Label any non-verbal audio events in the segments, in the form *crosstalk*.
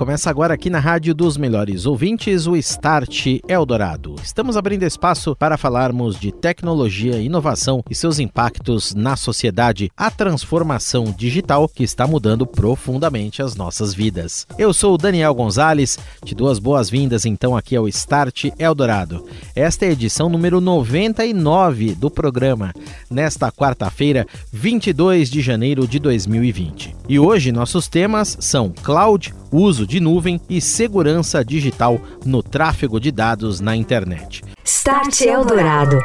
Começa agora aqui na Rádio dos Melhores Ouvintes, o Start Eldorado. Estamos abrindo espaço para falarmos de tecnologia, inovação e seus impactos na sociedade, a transformação digital que está mudando profundamente as nossas vidas. Eu sou Daniel Gonzalez, te dou as boas-vindas então aqui ao Start Eldorado. Esta é a edição número 99 do programa, nesta quarta-feira, 22 de janeiro de 2020. E hoje nossos temas são cloud, uso de nuvem e segurança digital no tráfego de dados na internet. Start Eldorado.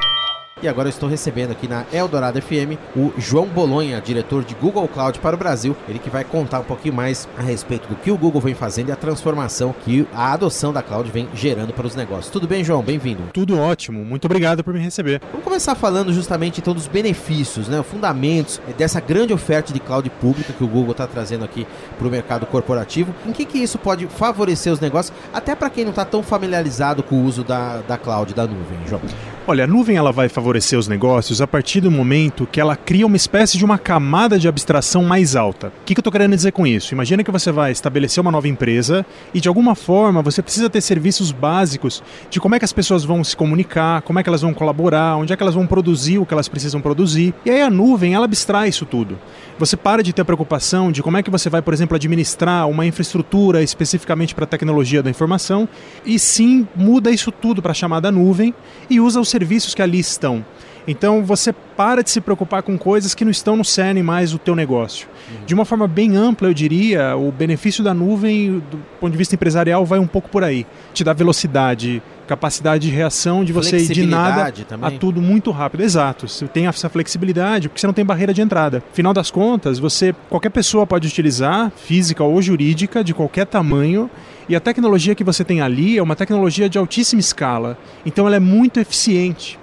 E agora eu estou recebendo aqui na Eldorado FM o João Bolonha, diretor de Google Cloud para o Brasil. Ele que vai contar um pouquinho mais a respeito do que o Google vem fazendo e a transformação que a adoção da cloud vem gerando para os negócios. Tudo bem, João? Bem-vindo. Tudo ótimo. Muito obrigado por me receber. Vamos começar falando justamente então dos benefícios, né, fundamentos dessa grande oferta de cloud pública que o Google está trazendo aqui para o mercado corporativo. Em que, que isso pode favorecer os negócios, até para quem não está tão familiarizado com o uso da, da cloud, da nuvem, João? Olha, a nuvem ela vai favorecer os negócios a partir do momento que ela cria uma espécie de uma camada de abstração mais alta. O que, que eu estou querendo dizer com isso? Imagina que você vai estabelecer uma nova empresa e de alguma forma você precisa ter serviços básicos de como é que as pessoas vão se comunicar, como é que elas vão colaborar, onde é que elas vão produzir o que elas precisam produzir. E aí a nuvem ela abstrai isso tudo. Você para de ter a preocupação de como é que você vai, por exemplo, administrar uma infraestrutura especificamente para a tecnologia da informação e sim muda isso tudo para a chamada nuvem e usa os serviços que ali estão. Então você para de se preocupar com coisas que não estão no cerne mais do teu negócio. Uhum. De uma forma bem ampla, eu diria, o benefício da nuvem, do ponto de vista empresarial, vai um pouco por aí. Te dá velocidade, capacidade de reação, de você ir de nada também. a tudo muito rápido. Exato. Você tem essa flexibilidade porque você não tem barreira de entrada. Final das contas, você qualquer pessoa pode utilizar, física ou jurídica, de qualquer tamanho. E a tecnologia que você tem ali é uma tecnologia de altíssima escala. Então ela é muito eficiente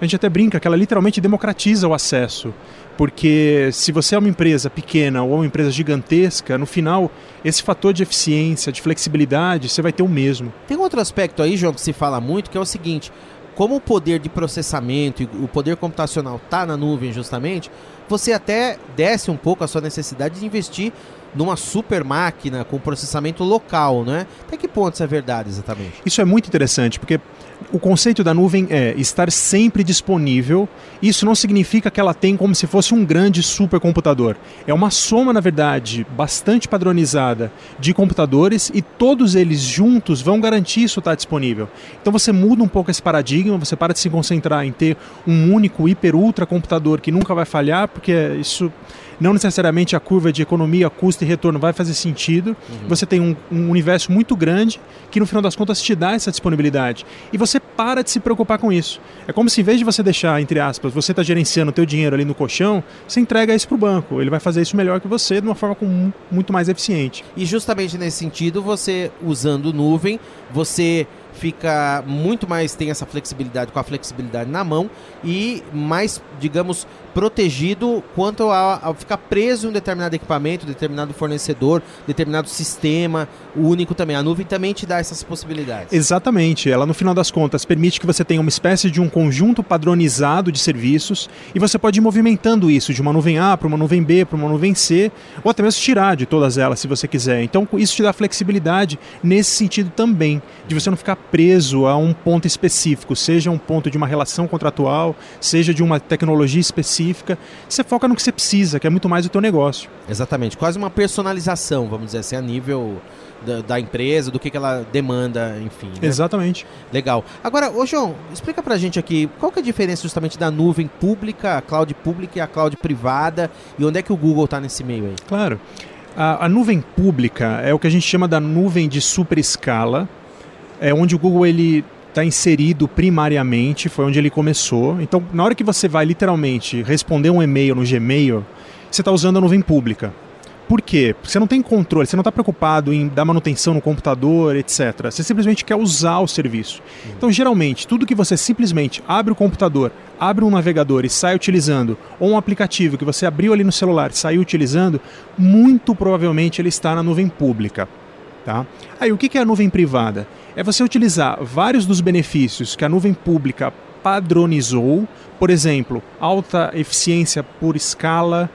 a gente até brinca que ela literalmente democratiza o acesso. Porque se você é uma empresa pequena ou uma empresa gigantesca, no final, esse fator de eficiência, de flexibilidade, você vai ter o mesmo. Tem outro aspecto aí, João, que se fala muito, que é o seguinte: como o poder de processamento e o poder computacional está na nuvem justamente, você até desce um pouco a sua necessidade de investir numa super máquina com processamento local, né? Até que ponto isso é verdade exatamente? Isso é muito interessante, porque o conceito da nuvem é estar sempre disponível. Isso não significa que ela tem como se fosse um grande supercomputador. É uma soma, na verdade, bastante padronizada de computadores e todos eles juntos vão garantir isso estar disponível. Então você muda um pouco esse paradigma, você para de se concentrar em ter um único hiper ultra computador que nunca vai falhar, porque isso não necessariamente a curva de economia, custo e retorno vai fazer sentido. Uhum. Você tem um, um, universo muito grande que no final das contas te dá essa disponibilidade. E você para de se preocupar com isso. É como se em vez de você deixar, entre aspas, você está gerenciando o teu dinheiro ali no colchão, você entrega isso para o banco. Ele vai fazer isso melhor que você de uma forma com, muito mais eficiente. E justamente nesse sentido, você usando nuvem, você fica muito mais tem essa flexibilidade com a flexibilidade na mão e mais, digamos, protegido quanto a, a, ficar preso em um determinado equipamento, determinado fornecedor, determinado sistema único também. A nuvem também te dá essas possibilidades. Exatamente. Ela, no final das contas, permite que você tenha uma espécie de um conjunto padronizado de serviços e você pode ir movimentando isso de uma nuvem A para uma nuvem B, para uma nuvem C, ou até mesmo tirar de todas elas se você quiser. Então, isso te dá flexibilidade nesse sentido também, de você não ficar preso a um ponto específico, seja um ponto de uma relação contratual, seja de uma tecnologia específica específica, você foca no que você precisa, que é muito mais o teu negócio. Exatamente, quase uma personalização, vamos dizer assim, a nível da, da empresa, do que, que ela demanda, enfim. Né? Exatamente. Legal. Agora, ô João, explica pra gente aqui, qual que é a diferença justamente da nuvem pública, a cloud pública e a cloud privada, e onde é que o Google está nesse meio aí? Claro. A, a, nuvem pública é o que a gente chama da nuvem de super escala, é onde o Google ele está inserido primariamente, foi onde ele começou. Então, na hora que você vai literalmente responder um e-mail no Gmail, você está usando a nuvem pública. Por quê? Porque você não tem controle, você não está preocupado em dar manutenção no computador, etc. Você simplesmente quer usar o serviço. Então, geralmente, tudo que você simplesmente abre o computador, abre um navegador e sai utilizando, ou um aplicativo que você abriu ali no celular e saiu utilizando, muito provavelmente ele está na nuvem pública. Tá? Aí, o que é a nuvem privada? É você utilizar vários dos benefícios que a nuvem pública padronizou, por exemplo, alta eficiência por escala,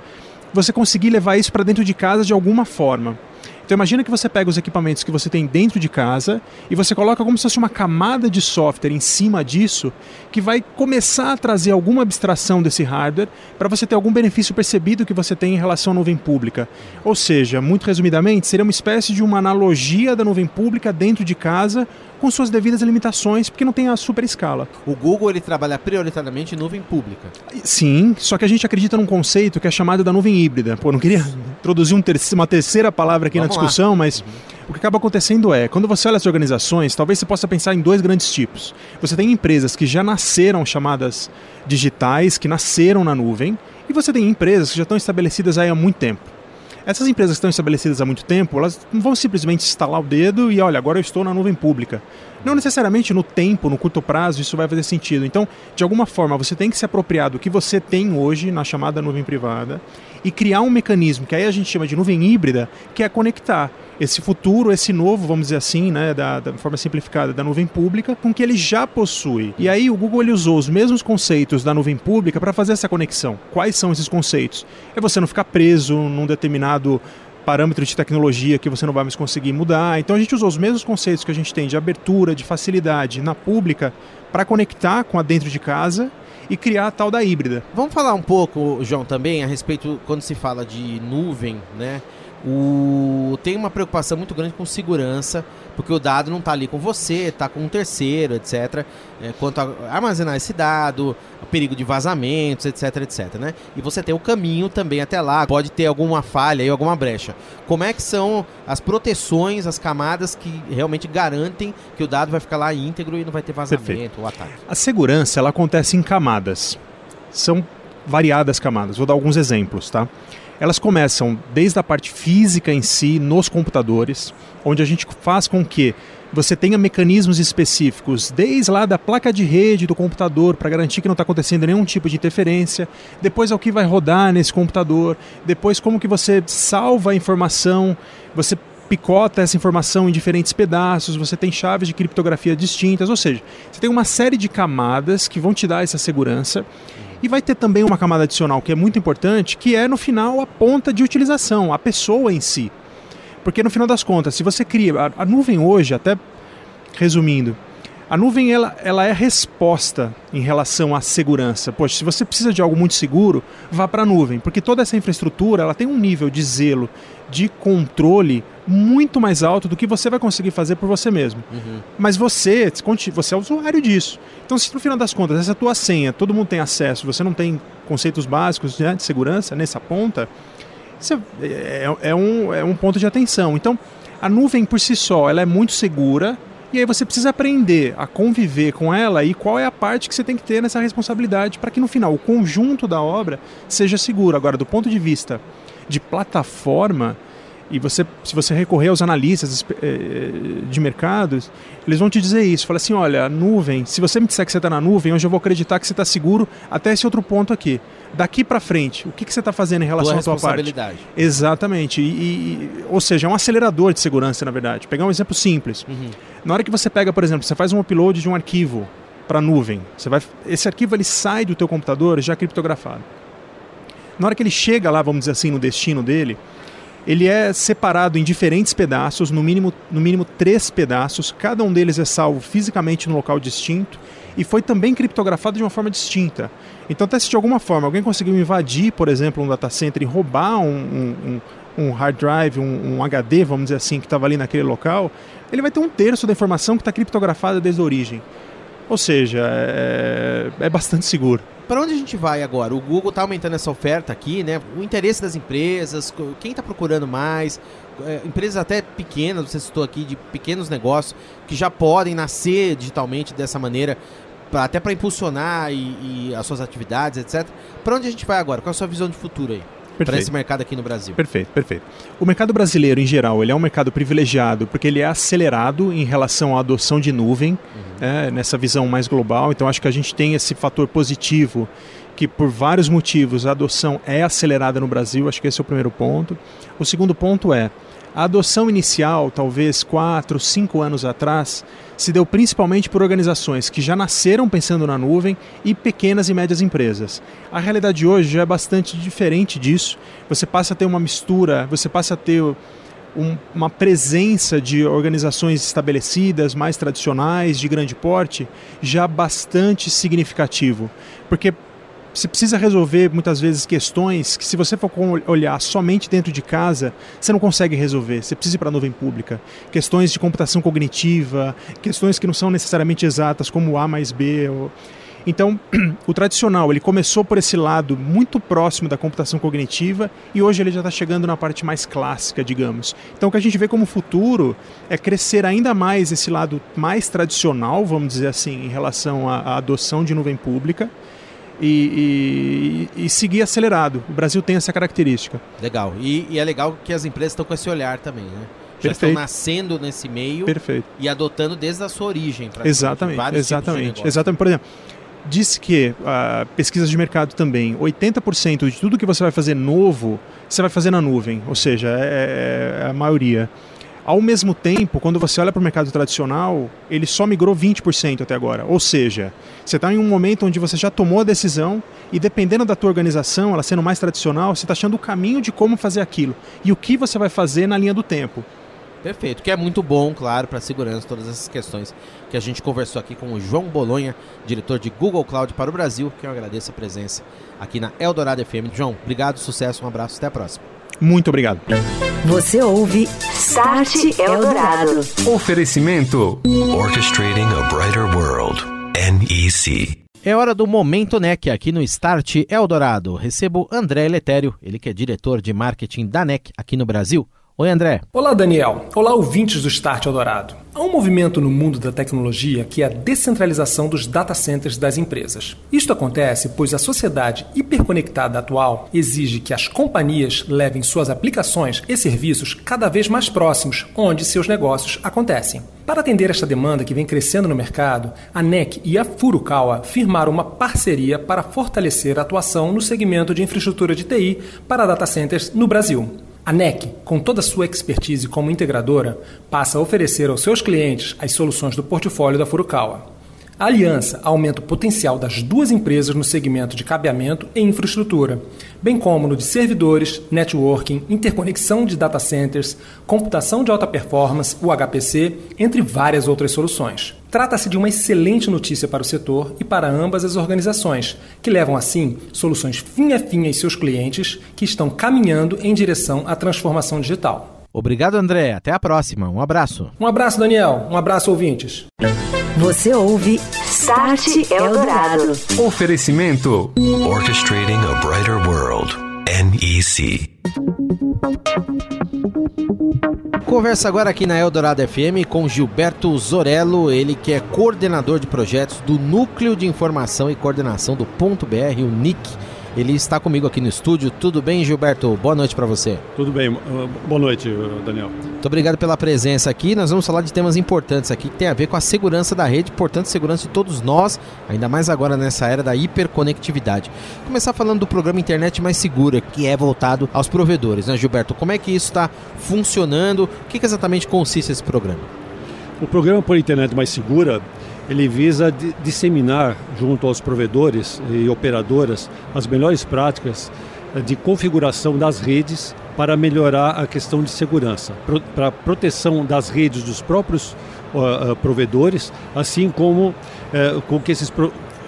você conseguir levar isso para dentro de casa de alguma forma. Então imagina que você pega os equipamentos que você tem dentro de casa e você coloca como se fosse uma camada de software em cima disso que vai começar a trazer alguma abstração desse hardware para você ter algum benefício percebido que você tem em relação à nuvem pública. Ou seja, muito resumidamente, seria uma espécie de uma analogia da nuvem pública dentro de casa com suas devidas limitações, porque não tem a super escala. O Google ele trabalha prioritariamente em nuvem pública. Sim, só que a gente acredita num conceito que é chamado da nuvem híbrida. Pô, não queria introduzir um ter uma terceira palavra aqui Vamos na discussão, lá. mas uhum. o que acaba acontecendo é, quando você olha as organizações, talvez você possa pensar em dois grandes tipos. Você tem empresas que já nasceram chamadas digitais, que nasceram na nuvem, e você tem empresas que já estão estabelecidas aí há muito tempo. Essas empresas que estão estabelecidas há muito tempo, elas não vão simplesmente instalar o dedo e olha, agora eu estou na nuvem pública. Não necessariamente no tempo, no curto prazo, isso vai fazer sentido. Então, de alguma forma, você tem que se apropriar do que você tem hoje na chamada nuvem privada e criar um mecanismo que aí a gente chama de nuvem híbrida, que é conectar esse futuro, esse novo, vamos dizer assim, né, da, da, forma simplificada, da nuvem pública, com que ele já possui. E aí o Google ele usou os mesmos conceitos da nuvem pública para fazer essa conexão. Quais são esses conceitos? É você não ficar preso num determinado parâmetro de tecnologia que você não vai mais conseguir mudar. Então a gente usou os mesmos conceitos que a gente tem de abertura, de facilidade na pública para conectar com a dentro de casa e criar a tal da híbrida. Vamos falar um pouco, João, também a respeito quando se fala de nuvem, né? O... Tem uma preocupação muito grande com segurança, porque o dado não está ali com você, está com um terceiro, etc. É, quanto a armazenar esse dado, o perigo de vazamentos, etc, etc. Né? E você tem o caminho também até lá, pode ter alguma falha e alguma brecha. Como é que são as proteções, as camadas que realmente garantem que o dado vai ficar lá íntegro e não vai ter vazamento Perfeito. ou ataque? A segurança ela acontece em camadas. São variadas camadas. Vou dar alguns exemplos, tá? Elas começam desde a parte física em si, nos computadores, onde a gente faz com que você tenha mecanismos específicos, desde lá da placa de rede do computador, para garantir que não está acontecendo nenhum tipo de interferência, depois ao que vai rodar nesse computador, depois como que você salva a informação, você picota essa informação em diferentes pedaços, você tem chaves de criptografia distintas, ou seja, você tem uma série de camadas que vão te dar essa segurança e vai ter também uma camada adicional que é muito importante, que é no final a ponta de utilização, a pessoa em si. Porque no final das contas, se você cria. A, a nuvem hoje, até resumindo, a nuvem ela, ela é resposta em relação à segurança. Poxa, se você precisa de algo muito seguro, vá para a nuvem, porque toda essa infraestrutura ela tem um nível de zelo, de controle muito mais alto do que você vai conseguir fazer por você mesmo. Uhum. Mas você, você é usuário disso. Então, se no final das contas essa tua senha, todo mundo tem acesso, você não tem conceitos básicos né, de segurança nessa ponta, é, é, é, um, é um ponto de atenção. Então, a nuvem por si só, ela é muito segura, e aí você precisa aprender a conviver com ela e qual é a parte que você tem que ter nessa responsabilidade para que no final o conjunto da obra seja seguro. Agora, do ponto de vista de plataforma, e você, se você recorrer aos analistas eh, de mercados, eles vão te dizer isso. Fala assim, olha, a nuvem, se você me disser que você está na nuvem, hoje eu vou acreditar que você está seguro até esse outro ponto aqui. Daqui para frente, o que, que você está fazendo em relação à tua parte? Exatamente. E, e, ou seja, é um acelerador de segurança, na verdade. Pegar um exemplo simples. Uhum. Na hora que você pega, por exemplo, você faz um upload de um arquivo para a nuvem, você vai, esse arquivo ele sai do teu computador já criptografado. Na hora que ele chega lá, vamos dizer assim, no destino dele, ele é separado em diferentes pedaços, no mínimo, no mínimo três pedaços, cada um deles é salvo fisicamente no local distinto e foi também criptografado de uma forma distinta. Então, até se de alguma forma alguém conseguiu invadir, por exemplo, um data center e roubar um, um, um hard drive, um, um, HD, vamos dizer assim, que estava ali naquele local, ele vai ter um terço da informação que está criptografada desde a origem. Ou seja, é, é bastante seguro. Para onde a gente vai agora? O Google está aumentando essa oferta aqui, né? O interesse das empresas, quem está procurando mais, é, empresas até pequenas, você citou aqui de pequenos negócios que já podem nascer digitalmente dessa maneira, pra, até para impulsionar e, e, as suas atividades, etc. Para onde a gente vai agora? Qual é a sua visão de futuro aí? Para esse mercado aqui no Brasil? Perfeito, perfeito. O mercado brasileiro, em geral, ele é um mercado privilegiado porque ele é acelerado em relação à adoção de nuvem, uhum. é, nessa visão mais global. Então, acho que a gente tem esse fator positivo que por vários motivos a adoção é acelerada no Brasil, acho que esse é o primeiro ponto. O segundo ponto é a adoção inicial, talvez quatro, cinco anos atrás, se deu principalmente por organizações que já nasceram pensando na nuvem e pequenas e médias empresas. A realidade hoje já é bastante diferente disso. Você passa a ter uma mistura, você passa a ter um, uma presença de organizações estabelecidas, mais tradicionais, de grande porte, já bastante significativo. Porque você precisa resolver muitas vezes questões que, se você for olhar somente dentro de casa, você não consegue resolver. Você precisa ir para a nuvem pública. Questões de computação cognitiva, questões que não são necessariamente exatas, como A mais B. Ou... Então, *clears throat* o tradicional ele começou por esse lado muito próximo da computação cognitiva e hoje ele já está chegando na parte mais clássica, digamos. Então, o que a gente vê como futuro é crescer ainda mais esse lado mais tradicional, vamos dizer assim, em relação à, à adoção de nuvem pública e, e, e, seguir acelerado. O Brasil tem essa característica. Legal. E, e é legal que as empresas estão com esse olhar também, né? Já Perfeito. estão nascendo nesse meio Perfeito. e adotando desde a sua origem. Exatamente, exatamente. exatamente. Por exemplo, disse que uh, pesquisas de mercado também, 80% de tudo que você vai fazer novo, você vai fazer na nuvem, ou seja, é, é, é a maioria. Ao mesmo tempo, quando você olha para o mercado tradicional, ele só migrou 20% até agora. Ou seja, você está em um momento onde você já tomou a decisão e dependendo da tua organização, ela sendo mais tradicional, você está achando o caminho de como fazer aquilo e o que você vai fazer na linha do tempo. Perfeito, que é muito bom, claro, para a segurança, todas essas questões que a gente conversou aqui com o João Bolonha, diretor de Google Cloud para o Brasil, que eu agradeço a presença aqui na Eldorado FM. João, obrigado, sucesso, um abraço, até a próxima. Muito obrigado. Você ouve Start Eldorado. Oferecimento Orchestrating a Brighter World. NEC. É hora do Momento NEC aqui no Start Eldorado. Recebo André Letério, ele que é diretor de marketing da NEC aqui no Brasil. Oi, André. Olá, Daniel. Olá, ouvintes do Start Eldorado. Há um movimento no mundo da tecnologia que é a descentralização dos data centers das empresas. Isto acontece pois a sociedade hiperconectada atual exige que as companhias levem suas aplicações e serviços cada vez mais próximos, onde seus negócios acontecem. Para atender esta demanda que vem crescendo no mercado, a NEC e a Furukawa firmaram uma parceria para fortalecer a atuação no segmento de infraestrutura de TI para data centers no Brasil. A NEC, com toda a sua expertise como integradora, passa a oferecer aos seus clientes as soluções do portfólio da Furukawa. A aliança aumenta o potencial das duas empresas no segmento de cabeamento e infraestrutura, bem como no de servidores, networking, interconexão de data centers, computação de alta performance, o HPC, entre várias outras soluções. Trata-se de uma excelente notícia para o setor e para ambas as organizações, que levam assim soluções fim a fim aos seus clientes que estão caminhando em direção à transformação digital. Obrigado, André. Até a próxima. Um abraço. Um abraço, Daniel. Um abraço, ouvintes. Você ouve Start Eldorado. Oferecimento Orchestrating a Brighter World. NEC. Conversa agora aqui na Eldorado FM com Gilberto Zorello, ele que é coordenador de projetos do Núcleo de Informação e Coordenação do Ponto BR, o NIC ele está comigo aqui no estúdio. Tudo bem, Gilberto? Boa noite para você. Tudo bem. Boa noite, Daniel. Muito obrigado pela presença aqui. Nós vamos falar de temas importantes aqui que tem a ver com a segurança da rede, portanto, segurança de todos nós, ainda mais agora nessa era da hiperconectividade. Começar falando do programa Internet Mais Segura, que é voltado aos provedores, né, Gilberto? Como é que isso está funcionando? O que, que exatamente consiste esse programa? O programa por Internet Mais Segura ele visa disseminar junto aos provedores e operadoras as melhores práticas eh, de configuração das redes para melhorar a questão de segurança, para proteção das redes dos próprios uh, provedores, assim como uh, com que esses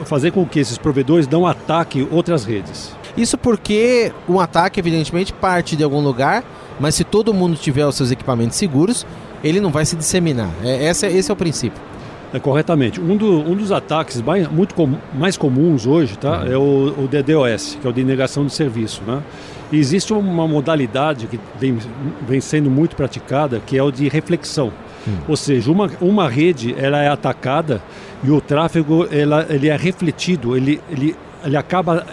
fazer com que esses provedores não ataquem outras redes. Isso porque um ataque, evidentemente, parte de algum lugar, mas se todo mundo tiver os seus equipamentos seguros, ele não vai se disseminar. É, esse, é, esse é o princípio. É, corretamente. Um, do, um, dos ataques mais, muito com, mais comuns hoje tá, uhum. é o, o, DDoS, que é o de negação de serviço. Né? E existe uma modalidade que vem, vem sendo muito praticada, que é o de reflexão. Uhum. Ou seja, uma, uma rede ela é atacada e o tráfego ela, ele é refletido, ele, ele, ele acaba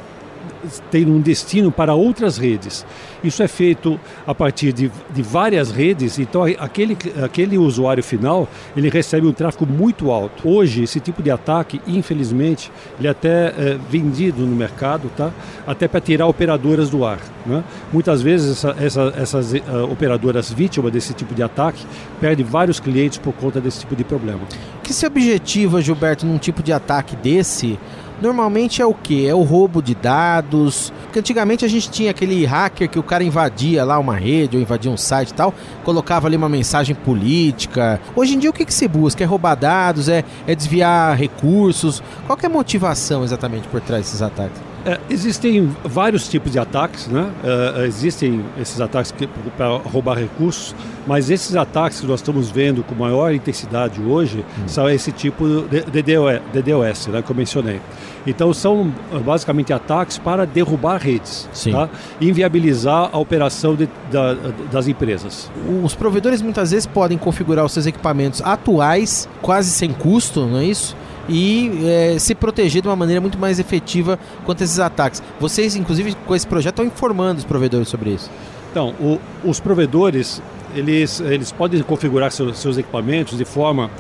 tendo um destino para outras redes. Isso é feito a partir de, de várias redes, então aquele, aquele usuário final ele recebe um tráfego muito alto. Hoje, esse tipo de ataque, infelizmente, ele é até é, vendido no mercado, tá? até para tirar operadoras do ar. Né? Muitas vezes essa, essa, essas uh, operadoras vítimas desse tipo de ataque perdem vários clientes por conta desse tipo de problema. Que se objetiva, Gilberto, num tipo de ataque desse? Normalmente é o que? É o roubo de dados. Porque antigamente a gente tinha aquele hacker que o cara invadia lá uma rede ou invadia um site e tal, colocava ali uma mensagem política. Hoje em dia o que, que se busca? É roubar dados, é, é desviar recursos? Qual é a motivação exatamente por trás desses ataques? É, existem vários tipos de ataques, né? É, existem esses ataques para roubar recursos, mas esses ataques que nós estamos vendo com maior intensidade hoje hum. são esse tipo de DDoS, né, que eu mencionei. Então são basicamente ataques para derrubar redes tá? e inviabilizar a operação de, da, das empresas. Os provedores muitas vezes podem configurar os seus equipamentos atuais quase sem custo, não é isso? E é, se proteger de uma maneira muito mais efetiva contra esses ataques. Vocês, inclusive, com esse projeto, estão informando os provedores sobre isso. Então, o, os provedores eles, eles podem configurar seus, seus equipamentos de forma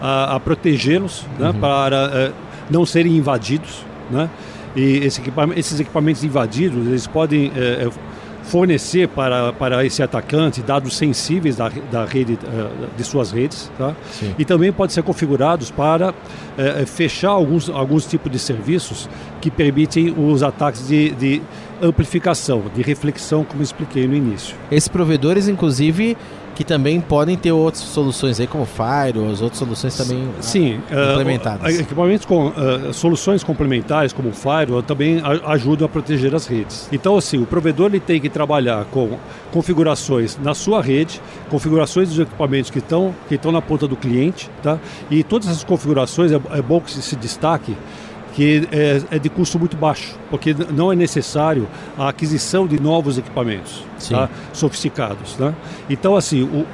a, a protegê-los né, uhum. para uh, não serem invadidos. Né? E esse equipamento, esses equipamentos invadidos eles podem uh, fornecer para, para esse atacante dados sensíveis da, da rede, eh, de suas redes, tá? e também pode ser configurados para é, fechar alguns, alguns tipos de serviços que permitem os ataques de, de amplificação, de reflexão, como expliquei no início. Esses provedores, inclusive, que também podem ter outras soluções aí, como Firewalls, outras soluções também Sim, ah, implementadas. Uh, equipamentos com uh, soluções complementares, como Firewall, também ajudam a proteger as redes. Então, assim, o provedor ele tem que trabalhar com configurações na sua rede, configurações dos equipamentos que estão, que estão na ponta do cliente, tá? E todas essas configurações é, é bom que se destaque que é, é, de custo muito baixo, porque não é necessário a aquisição de novos equipamentos tá? sofisticados. Né? Então, assim, o,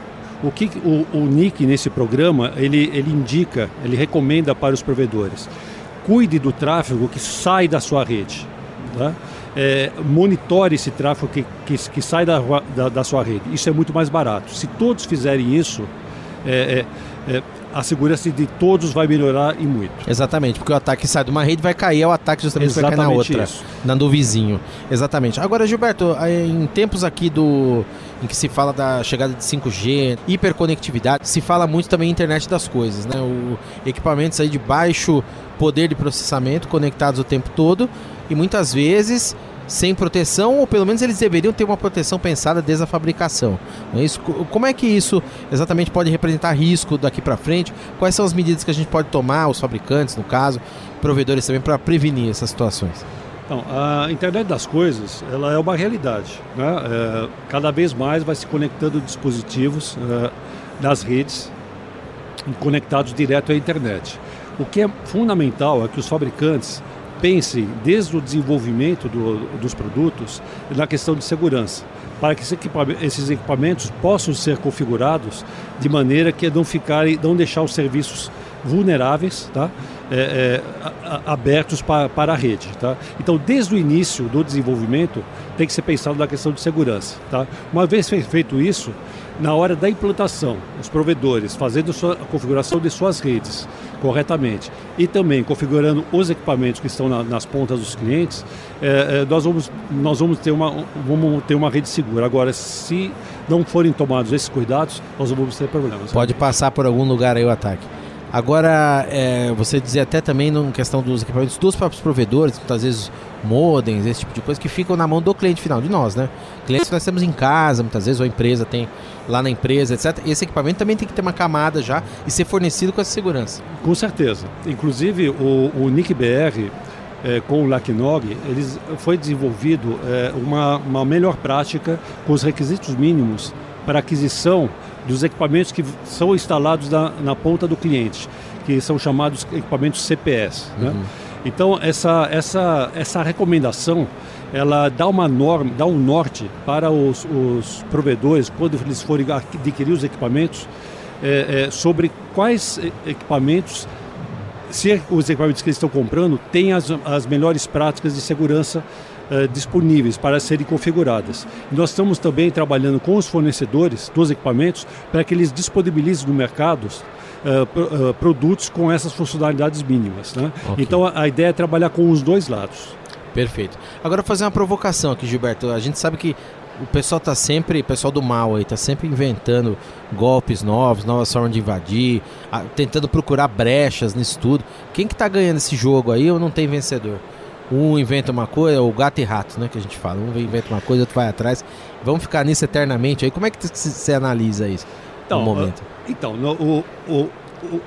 o que o, o NIC nesse programa ele, ele indica, ele recomenda para os provedores: cuide do tráfego que sai da sua rede. Tá? É, monitore esse tráfego que, que, que sai da, da, da, sua rede. Isso é muito mais barato. Se todos fizerem isso, é, é, a segurança de todos vai melhorar e muito. Exatamente, porque o ataque sai de uma rede vai cair, é o ataque justamente Exatamente vai cair na outra, isso. na do vizinho. Exatamente. Agora, Gilberto, em tempos aqui do em que se fala da chegada de 5G, hiperconectividade, se fala muito também internet das coisas, né? O equipamentos aí de baixo poder de processamento conectados o tempo todo e muitas vezes sem proteção, ou pelo menos eles deveriam ter uma proteção pensada desde a fabricação. É? Como é que isso exatamente pode representar risco daqui para frente? Quais são as medidas que a gente pode tomar, os fabricantes, no caso, provedores também, para prevenir essas situações? Então, a internet das coisas, ela é uma realidade. Né? É, cada vez mais vai se conectando dispositivos é, das redes conectados direto à internet. O que é fundamental é que os fabricantes pense desde o desenvolvimento do, dos produtos na questão de segurança, para que esses equipamentos possam ser configurados de maneira que não ficarem, não deixar os serviços vulneráveis, tá? É, é, abertos para, para a rede. Tá? Então, desde o início do desenvolvimento, tem que ser pensado na questão de segurança. Tá? Uma vez feito isso, na hora da implantação, os provedores fazendo a configuração de suas redes corretamente e também configurando os equipamentos que estão na, nas pontas dos clientes, é, é, nós, vamos, nós vamos, ter uma, vamos ter uma rede segura. Agora, se não forem tomados esses cuidados, nós vamos ter problemas. Pode passar por algum lugar aí o ataque. Agora, é, você dizia até também na questão dos equipamentos dos próprios provedores, muitas vezes modems, esse tipo de coisa, que ficam na mão do cliente final, de nós, né? Clientes que nós temos em casa, muitas vezes, ou a empresa tem lá na empresa, etc. Esse equipamento também tem que ter uma camada já e ser fornecido com essa segurança. Com certeza. Inclusive, o, o NIC-BR, é, com o LACNOG, eles, foi desenvolvido é, uma, uma melhor prática com os requisitos mínimos para aquisição dos equipamentos que são instalados na, na ponta do cliente, que são chamados equipamentos CPS. Né? Uhum. Então essa, essa, essa recomendação ela dá uma norma, dá um norte para os, os provedores quando eles forem adquirir os equipamentos é, é, sobre quais equipamentos se os equipamentos que eles estão comprando têm as, as melhores práticas de segurança eh, disponíveis para serem configuradas. E nós estamos também trabalhando com os fornecedores dos equipamentos para que eles disponibilizem no mercado uh, produtos com essas funcionalidades mínimas. Né? Okay. Então a, a ideia é trabalhar com os dois lados. Perfeito. Agora fazer uma provocação aqui, Gilberto. A gente sabe que o pessoal está sempre, o pessoal do mal aí, está sempre inventando golpes novos, novas formas de invadir, a, tentando procurar brechas nisso tudo. Quem que está ganhando esse jogo aí ou não tem vencedor? Um inventa uma coisa, o gato e rato, né, que a gente fala. Um inventa uma coisa, outro vai atrás. Vamos ficar nisso eternamente aí. Como é que você analisa isso então, no momento? Então, no, o, o,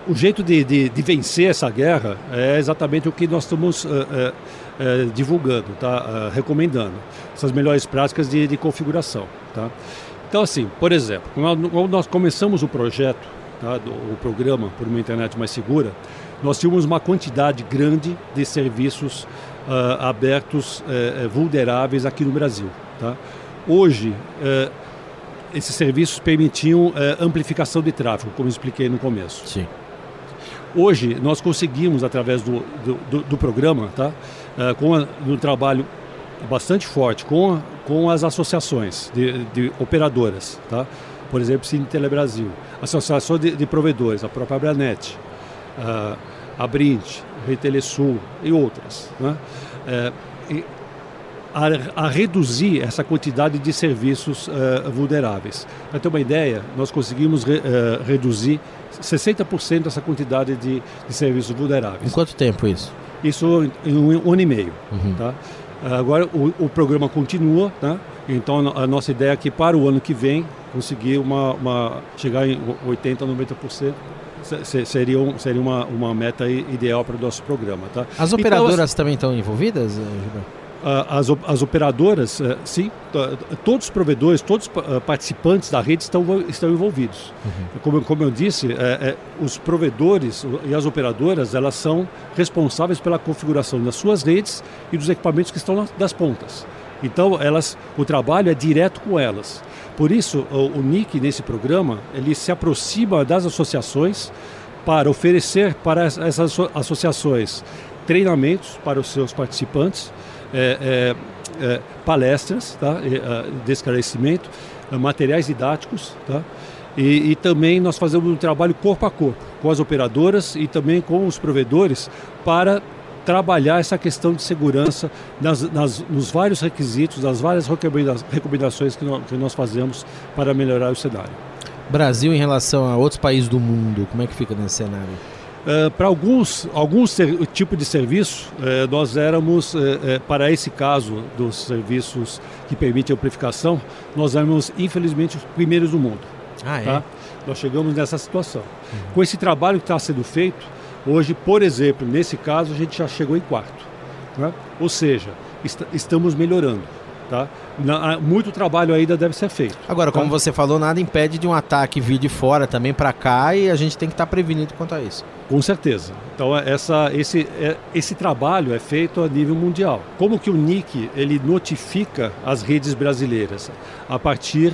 o, jeito de, de, de, vencer essa guerra é exatamente o que nós estamos uh, uh, uh, divulgando, tá? recomendando. Essas melhores práticas de, de, configuração. Tá? Então, assim, por exemplo, quando nós começamos o projeto, tá, do, o programa por uma internet mais segura, nós tínhamos uma quantidade grande de serviços abertos vulneráveis aqui no Brasil. Tá? Hoje, esses serviços permitiam amplificação de tráfego, como expliquei no começo. Sim. Hoje, nós conseguimos, através do, do, do programa, tá, com um trabalho bastante forte com, com as associações de, de operadoras, tá? por exemplo, Cine Telebrasil, Associação de, de Provedores, a própria Abranet, a, a Brint, Rei Telesul e outras. Né? É, e a, a, reduzir essa quantidade de serviços uh, vulneráveis. Para ter uma ideia, nós conseguimos re, uh, reduzir 60% dessa quantidade de, de, serviços vulneráveis. Em quanto tempo isso? Isso em um, um ano e meio. Uhum. Tá? Agora o, o, programa continua, tá? então a nossa ideia é que para o ano que vem conseguir uma, uma chegar em 80% a 90% seria, um, seria uma, uma meta ideal para o nosso programa. Tá? As então, operadoras então, também estão envolvidas, Gilberto? as, as operadoras, eh, sim, todos os provedores, todos os eh, participantes da rede estão, estão envolvidos. Uhum. Como, como eu disse, é, é, os provedores e as operadoras, elas são responsáveis pela configuração das suas redes e dos equipamentos que estão das pontas. Então, elas, o trabalho é direto com elas. Por isso, o, o NIC, nesse programa, ele se aproxima das associações para oferecer para essas associações treinamentos para os seus participantes, é, é, é, palestras tá? É, de esclarecimento, é, materiais didáticos, tá? E, e, também nós fazemos um trabalho corpo a corpo com as operadoras e também com os provedores para trabalhar essa questão de segurança nas, nas, nos vários requisitos, nas várias recomendações que nós, que nós fazemos para melhorar o cenário. Brasil em relação a outros países do mundo, como é que fica nesse cenário? Uh, para alguns, alguns tipos de serviço, uh, nós éramos, uh, para esse caso dos serviços que permitem amplificação, nós éramos, infelizmente, os primeiros do mundo. Ah, é? Tá? Nós chegamos nessa situação. Uhum. Com esse trabalho que está sendo feito, hoje, por exemplo, nesse caso, a gente já chegou em quarto. Né? Ou seja, est estamos melhorando. Tá? Muito trabalho ainda deve ser feito. Agora, tá? como você falou, nada impede de um ataque vir de fora também para cá e a gente tem que estar tá prevenido quanto a isso. Com certeza. Então, essa, esse, é, esse trabalho é feito a nível mundial. Como que o NIC ele notifica as redes brasileiras? A partir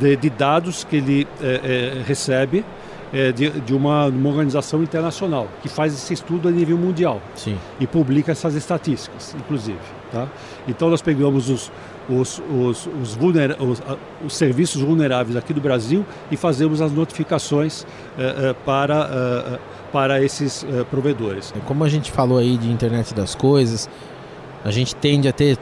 de, de dados que ele é, é, recebe é, de, de uma, uma, organização internacional que faz esse estudo a nível mundial Sim. e publica essas estatísticas, inclusive. Tá? Então nós pegamos os, os, os, os, os, os, serviços vulneráveis aqui do Brasil e fazemos as notificações é, é, para, é, para esses provedores. Como a gente falou aí de internet das coisas, a gente tende a ter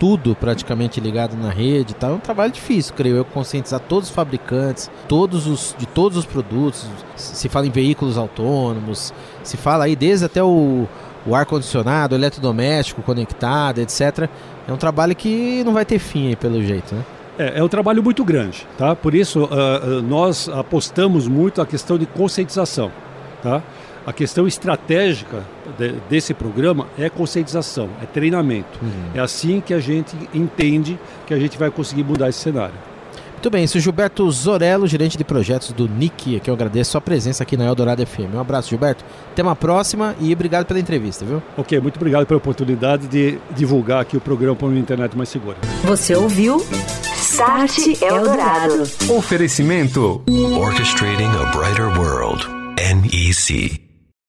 tudo praticamente ligado na rede, tá? É um trabalho difícil, creio eu, conscientizar todos os fabricantes, todos os de todos os produtos. Se fala em veículos autônomos, se fala aí desde até o, o ar condicionado, o eletrodoméstico conectado, etc. É um trabalho que não vai ter fim aí, pelo jeito, né? É, é um trabalho muito grande, tá? Por isso uh, nós apostamos muito a questão de conscientização, tá? A questão estratégica de, desse programa é conscientização, é treinamento. Uhum. É assim que a gente entende que a gente vai conseguir mudar esse cenário. Muito bem, isso é Gilberto Zorello, gerente de projetos do NIC, que eu agradeço a sua presença aqui na Eldorado FM. Um abraço, Gilberto. Até uma próxima e obrigado pela entrevista, viu? Ok, muito obrigado pela oportunidade de divulgar aqui o programa para uma internet mais segura. Você ouviu Start Eldorado. Oferecimento Orchestrating a Brighter World. NEC.